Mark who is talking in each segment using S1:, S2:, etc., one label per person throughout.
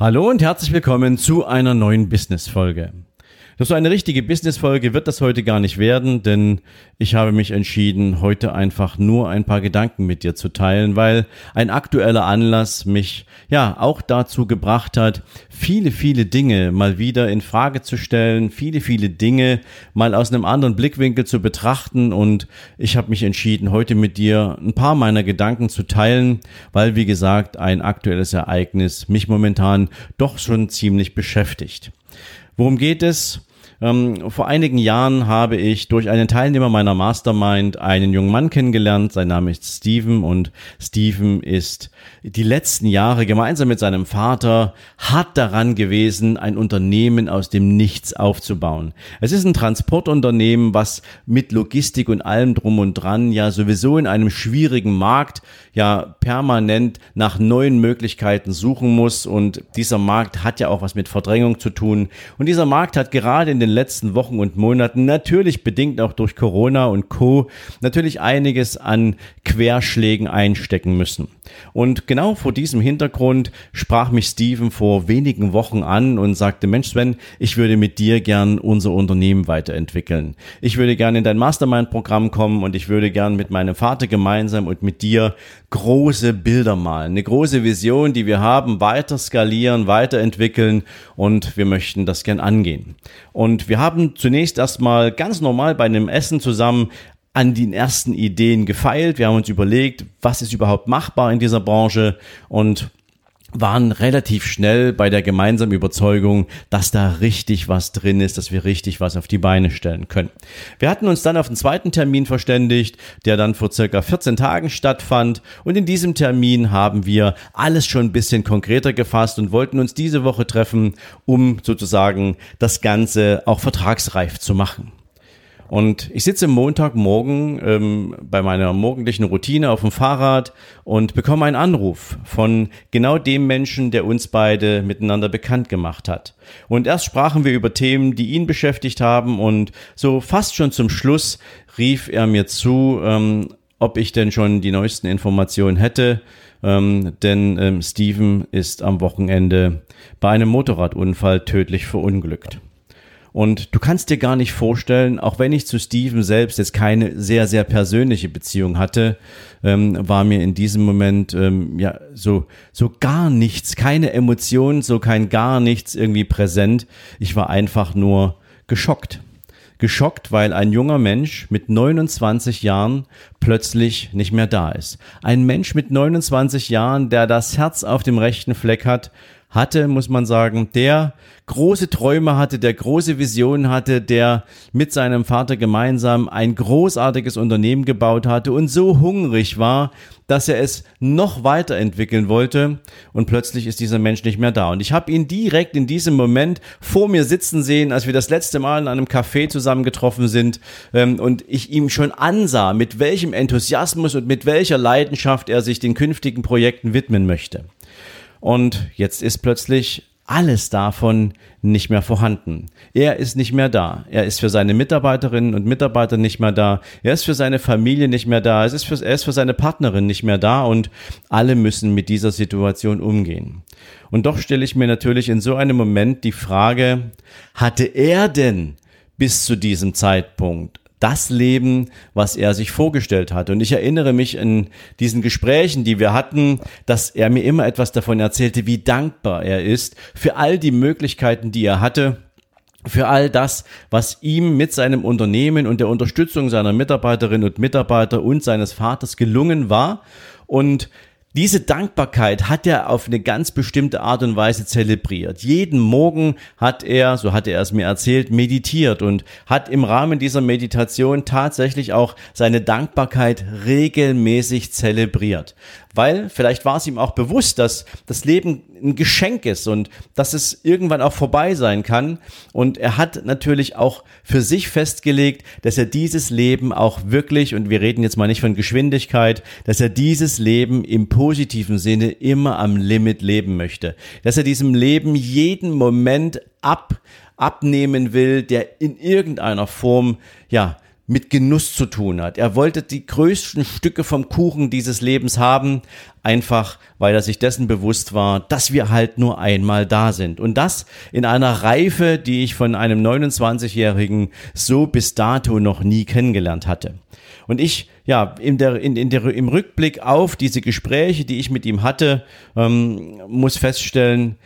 S1: Hallo und herzlich willkommen zu einer neuen Business-Folge. Doch so eine richtige Business-Folge wird das heute gar nicht werden, denn ich habe mich entschieden, heute einfach nur ein paar Gedanken mit dir zu teilen, weil ein aktueller Anlass mich ja auch dazu gebracht hat, viele, viele Dinge mal wieder in Frage zu stellen, viele, viele Dinge mal aus einem anderen Blickwinkel zu betrachten und ich habe mich entschieden, heute mit dir ein paar meiner Gedanken zu teilen, weil wie gesagt, ein aktuelles Ereignis mich momentan doch schon ziemlich beschäftigt. Worum geht es? Ähm, vor einigen Jahren habe ich durch einen Teilnehmer meiner Mastermind einen jungen Mann kennengelernt. Sein Name ist Steven und Steven ist die letzten Jahre gemeinsam mit seinem Vater hart daran gewesen, ein Unternehmen aus dem Nichts aufzubauen. Es ist ein Transportunternehmen, was mit Logistik und allem drum und dran ja sowieso in einem schwierigen Markt ja permanent nach neuen Möglichkeiten suchen muss und dieser Markt hat ja auch was mit Verdrängung zu tun und dieser Markt hat gerade in den letzten Wochen und Monaten natürlich bedingt auch durch Corona und Co natürlich einiges an Querschlägen einstecken müssen. Und genau vor diesem Hintergrund sprach mich Steven vor wenigen Wochen an und sagte, Mensch Sven, ich würde mit dir gern unser Unternehmen weiterentwickeln. Ich würde gern in dein Mastermind-Programm kommen und ich würde gern mit meinem Vater gemeinsam und mit dir große Bilder malen. Eine große Vision, die wir haben, weiter skalieren, weiterentwickeln und wir möchten das gern angehen. Und wir haben zunächst erstmal ganz normal bei einem Essen zusammen an den ersten Ideen gefeilt. Wir haben uns überlegt, was ist überhaupt machbar in dieser Branche und waren relativ schnell bei der gemeinsamen Überzeugung, dass da richtig was drin ist, dass wir richtig was auf die Beine stellen können. Wir hatten uns dann auf den zweiten Termin verständigt, der dann vor circa 14 Tagen stattfand und in diesem Termin haben wir alles schon ein bisschen konkreter gefasst und wollten uns diese Woche treffen, um sozusagen das Ganze auch vertragsreif zu machen. Und ich sitze Montagmorgen ähm, bei meiner morgendlichen Routine auf dem Fahrrad und bekomme einen Anruf von genau dem Menschen, der uns beide miteinander bekannt gemacht hat. Und erst sprachen wir über Themen, die ihn beschäftigt haben und so fast schon zum Schluss rief er mir zu, ähm, ob ich denn schon die neuesten Informationen hätte. Ähm, denn ähm, Steven ist am Wochenende bei einem Motorradunfall tödlich verunglückt. Und du kannst dir gar nicht vorstellen, auch wenn ich zu Steven selbst jetzt keine sehr, sehr persönliche Beziehung hatte, ähm, war mir in diesem Moment ähm, ja so, so gar nichts, keine Emotionen, so kein gar nichts irgendwie präsent. Ich war einfach nur geschockt. Geschockt, weil ein junger Mensch mit 29 Jahren plötzlich nicht mehr da ist. Ein Mensch mit 29 Jahren, der das Herz auf dem rechten Fleck hat, hatte, muss man sagen, der große Träume hatte, der große Visionen hatte, der mit seinem Vater gemeinsam ein großartiges Unternehmen gebaut hatte und so hungrig war, dass er es noch weiterentwickeln wollte und plötzlich ist dieser Mensch nicht mehr da. Und ich habe ihn direkt in diesem Moment vor mir sitzen sehen, als wir das letzte Mal in einem Café zusammengetroffen sind ähm, und ich ihm schon ansah, mit welchem Enthusiasmus und mit welcher Leidenschaft er sich den künftigen Projekten widmen möchte. Und jetzt ist plötzlich alles davon nicht mehr vorhanden. Er ist nicht mehr da. Er ist für seine Mitarbeiterinnen und Mitarbeiter nicht mehr da. Er ist für seine Familie nicht mehr da. Es ist für, er ist für seine Partnerin nicht mehr da und alle müssen mit dieser Situation umgehen. Und doch stelle ich mir natürlich in so einem Moment die Frage, hatte er denn bis zu diesem Zeitpunkt das Leben, was er sich vorgestellt hat. Und ich erinnere mich in diesen Gesprächen, die wir hatten, dass er mir immer etwas davon erzählte, wie dankbar er ist für all die Möglichkeiten, die er hatte, für all das, was ihm mit seinem Unternehmen und der Unterstützung seiner Mitarbeiterinnen und Mitarbeiter und seines Vaters gelungen war. Und diese Dankbarkeit hat er auf eine ganz bestimmte Art und Weise zelebriert. Jeden Morgen hat er, so hat er es mir erzählt, meditiert und hat im Rahmen dieser Meditation tatsächlich auch seine Dankbarkeit regelmäßig zelebriert. Weil vielleicht war es ihm auch bewusst, dass das Leben ein Geschenk ist und dass es irgendwann auch vorbei sein kann. Und er hat natürlich auch für sich festgelegt, dass er dieses Leben auch wirklich, und wir reden jetzt mal nicht von Geschwindigkeit, dass er dieses Leben im positiven Sinne immer am Limit leben möchte. Dass er diesem Leben jeden Moment ab, abnehmen will, der in irgendeiner Form, ja, mit Genuss zu tun hat. Er wollte die größten Stücke vom Kuchen dieses Lebens haben, einfach weil er sich dessen bewusst war, dass wir halt nur einmal da sind. Und das in einer Reife, die ich von einem 29-Jährigen so bis dato noch nie kennengelernt hatte. Und ich, ja, in der, in, in der, im Rückblick auf diese Gespräche, die ich mit ihm hatte, ähm, muss feststellen,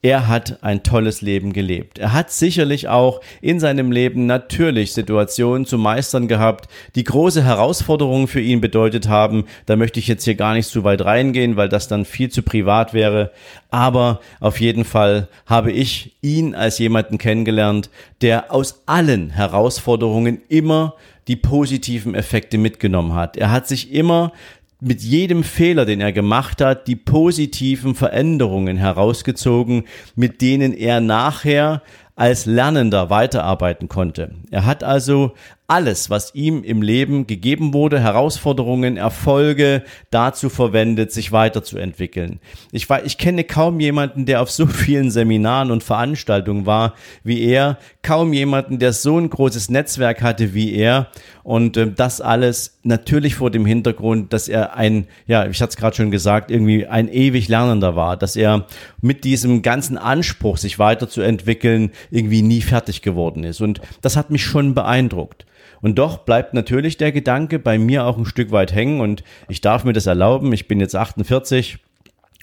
S1: er hat ein tolles Leben gelebt. Er hat sicherlich auch in seinem Leben natürlich Situationen zu meistern gehabt, die große Herausforderungen für ihn bedeutet haben. Da möchte ich jetzt hier gar nicht zu weit reingehen, weil das dann viel zu privat wäre. Aber auf jeden Fall habe ich ihn als jemanden kennengelernt, der aus allen Herausforderungen immer die positiven Effekte mitgenommen hat. Er hat sich immer mit jedem Fehler, den er gemacht hat, die positiven Veränderungen herausgezogen, mit denen er nachher als Lernender weiterarbeiten konnte. Er hat also alles, was ihm im Leben gegeben wurde, Herausforderungen, Erfolge dazu verwendet, sich weiterzuentwickeln. Ich, war, ich kenne kaum jemanden, der auf so vielen Seminaren und Veranstaltungen war wie er, kaum jemanden, der so ein großes Netzwerk hatte wie er und äh, das alles natürlich vor dem Hintergrund, dass er ein, ja, ich hatte es gerade schon gesagt, irgendwie ein ewig Lernender war, dass er mit diesem ganzen Anspruch, sich weiterzuentwickeln, irgendwie nie fertig geworden ist. Und das hat mich schon beeindruckt. Und doch bleibt natürlich der Gedanke bei mir auch ein Stück weit hängen und ich darf mir das erlauben. Ich bin jetzt 48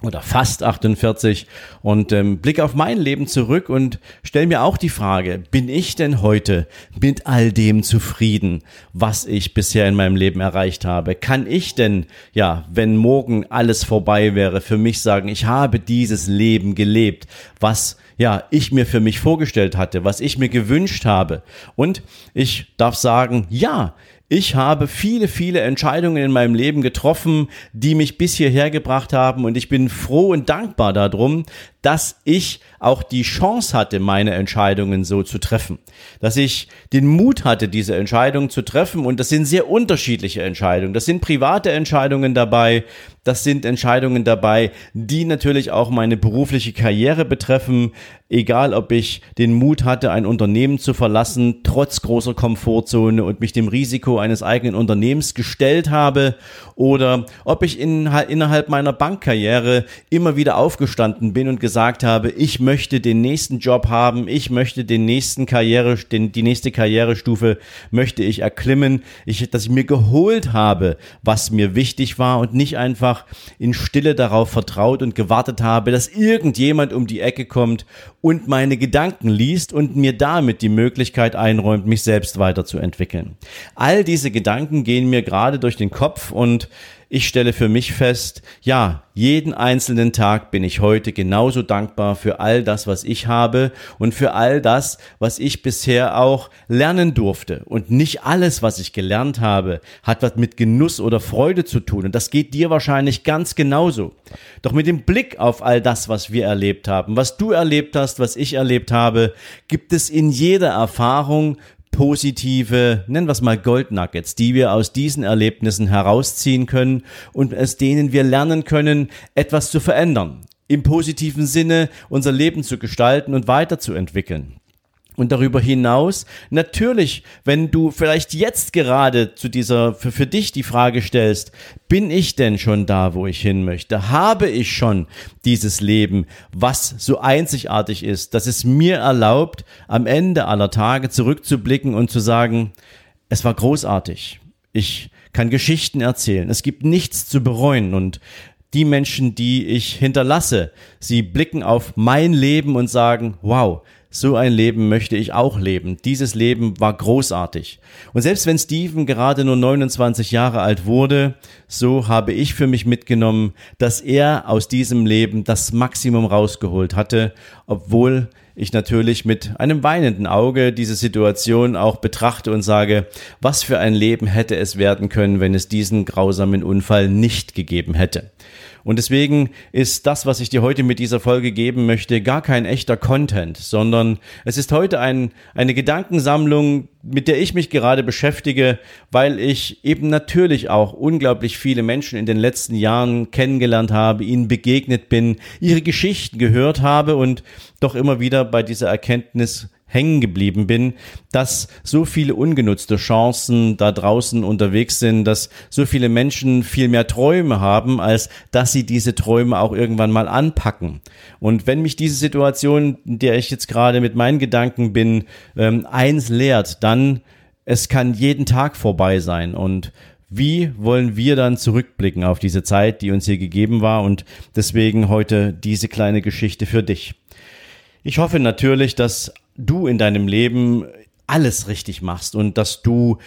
S1: oder fast 48 und ähm, blick auf mein Leben zurück und stell mir auch die Frage, bin ich denn heute mit all dem zufrieden, was ich bisher in meinem Leben erreicht habe? Kann ich denn, ja, wenn morgen alles vorbei wäre, für mich sagen, ich habe dieses Leben gelebt, was ja, ich mir für mich vorgestellt hatte, was ich mir gewünscht habe. Und ich darf sagen, ja, ich habe viele, viele Entscheidungen in meinem Leben getroffen, die mich bis hierher gebracht haben und ich bin froh und dankbar darum, dass ich auch die Chance hatte, meine Entscheidungen so zu treffen. Dass ich den Mut hatte, diese Entscheidungen zu treffen und das sind sehr unterschiedliche Entscheidungen. Das sind private Entscheidungen dabei, das sind Entscheidungen dabei, die natürlich auch meine berufliche Karriere betreffen. Egal, ob ich den Mut hatte, ein Unternehmen zu verlassen, trotz großer Komfortzone und mich dem Risiko eines eigenen Unternehmens gestellt habe, oder ob ich in, innerhalb meiner Bankkarriere immer wieder aufgestanden bin und gesagt habe, ich möchte den nächsten Job haben, ich möchte den nächsten Karriere, den, die nächste Karrierestufe möchte ich erklimmen, ich, dass ich mir geholt habe, was mir wichtig war und nicht einfach einfach in Stille darauf vertraut und gewartet habe, dass irgendjemand um die Ecke kommt und meine Gedanken liest und mir damit die Möglichkeit einräumt, mich selbst weiterzuentwickeln. All diese Gedanken gehen mir gerade durch den Kopf und ich stelle für mich fest, ja, jeden einzelnen Tag bin ich heute genauso dankbar für all das, was ich habe und für all das, was ich bisher auch lernen durfte. Und nicht alles, was ich gelernt habe, hat was mit Genuss oder Freude zu tun. Und das geht dir wahrscheinlich ganz genauso. Doch mit dem Blick auf all das, was wir erlebt haben, was du erlebt hast, was ich erlebt habe, gibt es in jeder Erfahrung positive, nennen wir es mal Goldnuggets, die wir aus diesen Erlebnissen herausziehen können und aus denen wir lernen können, etwas zu verändern, im positiven Sinne unser Leben zu gestalten und weiterzuentwickeln. Und darüber hinaus, natürlich, wenn du vielleicht jetzt gerade zu dieser, für, für dich die Frage stellst, bin ich denn schon da, wo ich hin möchte? Habe ich schon dieses Leben, was so einzigartig ist, dass es mir erlaubt, am Ende aller Tage zurückzublicken und zu sagen, es war großartig. Ich kann Geschichten erzählen. Es gibt nichts zu bereuen und die Menschen, die ich hinterlasse, sie blicken auf mein Leben und sagen, wow, so ein Leben möchte ich auch leben. Dieses Leben war großartig. Und selbst wenn Steven gerade nur 29 Jahre alt wurde, so habe ich für mich mitgenommen, dass er aus diesem Leben das Maximum rausgeholt hatte, obwohl ich natürlich mit einem weinenden Auge diese Situation auch betrachte und sage, was für ein Leben hätte es werden können, wenn es diesen grausamen Unfall nicht gegeben hätte. Und deswegen ist das, was ich dir heute mit dieser Folge geben möchte, gar kein echter Content, sondern es ist heute ein, eine Gedankensammlung, mit der ich mich gerade beschäftige, weil ich eben natürlich auch unglaublich viele Menschen in den letzten Jahren kennengelernt habe, ihnen begegnet bin, ihre Geschichten gehört habe und doch immer wieder bei dieser Erkenntnis hängen geblieben bin, dass so viele ungenutzte Chancen da draußen unterwegs sind, dass so viele Menschen viel mehr Träume haben, als dass sie diese Träume auch irgendwann mal anpacken. Und wenn mich diese Situation, in der ich jetzt gerade mit meinen Gedanken bin, ähm, eins lehrt, dann es kann jeden Tag vorbei sein und wie wollen wir dann zurückblicken auf diese Zeit, die uns hier gegeben war und deswegen heute diese kleine Geschichte für dich. Ich hoffe natürlich, dass du in deinem Leben alles richtig machst und dass du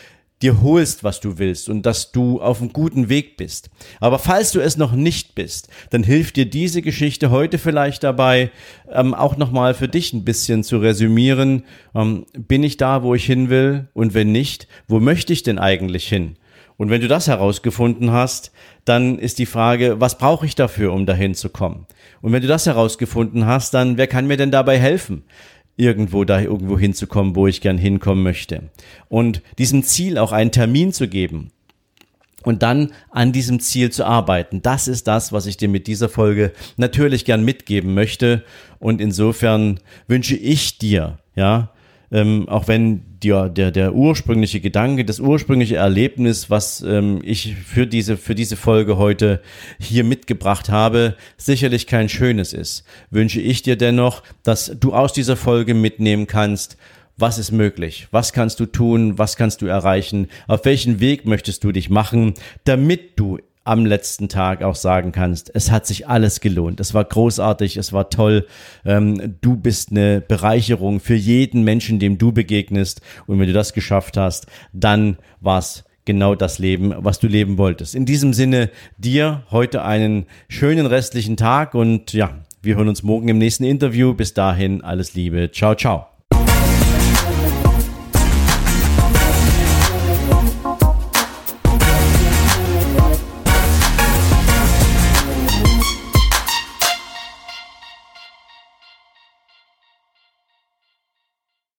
S1: dir holst, was du willst und dass du auf einem guten Weg bist. Aber falls du es noch nicht bist, dann hilft dir diese Geschichte heute vielleicht dabei, ähm, auch nochmal für dich ein bisschen zu resümieren. Ähm, bin ich da, wo ich hin will? Und wenn nicht, wo möchte ich denn eigentlich hin? Und wenn du das herausgefunden hast, dann ist die Frage, was brauche ich dafür, um dahin zu kommen? Und wenn du das herausgefunden hast, dann wer kann mir denn dabei helfen? irgendwo da irgendwo hinzukommen, wo ich gern hinkommen möchte. Und diesem Ziel auch einen Termin zu geben und dann an diesem Ziel zu arbeiten. Das ist das, was ich dir mit dieser Folge natürlich gern mitgeben möchte. Und insofern wünsche ich dir, ja, ähm, auch wenn der, der, der ursprüngliche Gedanke, das ursprüngliche Erlebnis, was ähm, ich für diese, für diese Folge heute hier mitgebracht habe, sicherlich kein schönes ist, wünsche ich dir dennoch, dass du aus dieser Folge mitnehmen kannst, was ist möglich? Was kannst du tun? Was kannst du erreichen? Auf welchen Weg möchtest du dich machen, damit du am letzten Tag auch sagen kannst, es hat sich alles gelohnt. Es war großartig, es war toll. Ähm, du bist eine Bereicherung für jeden Menschen, dem du begegnest. Und wenn du das geschafft hast, dann war's genau das Leben, was du leben wolltest. In diesem Sinne, dir heute einen schönen restlichen Tag und ja, wir hören uns morgen im nächsten Interview. Bis dahin, alles Liebe. Ciao, ciao.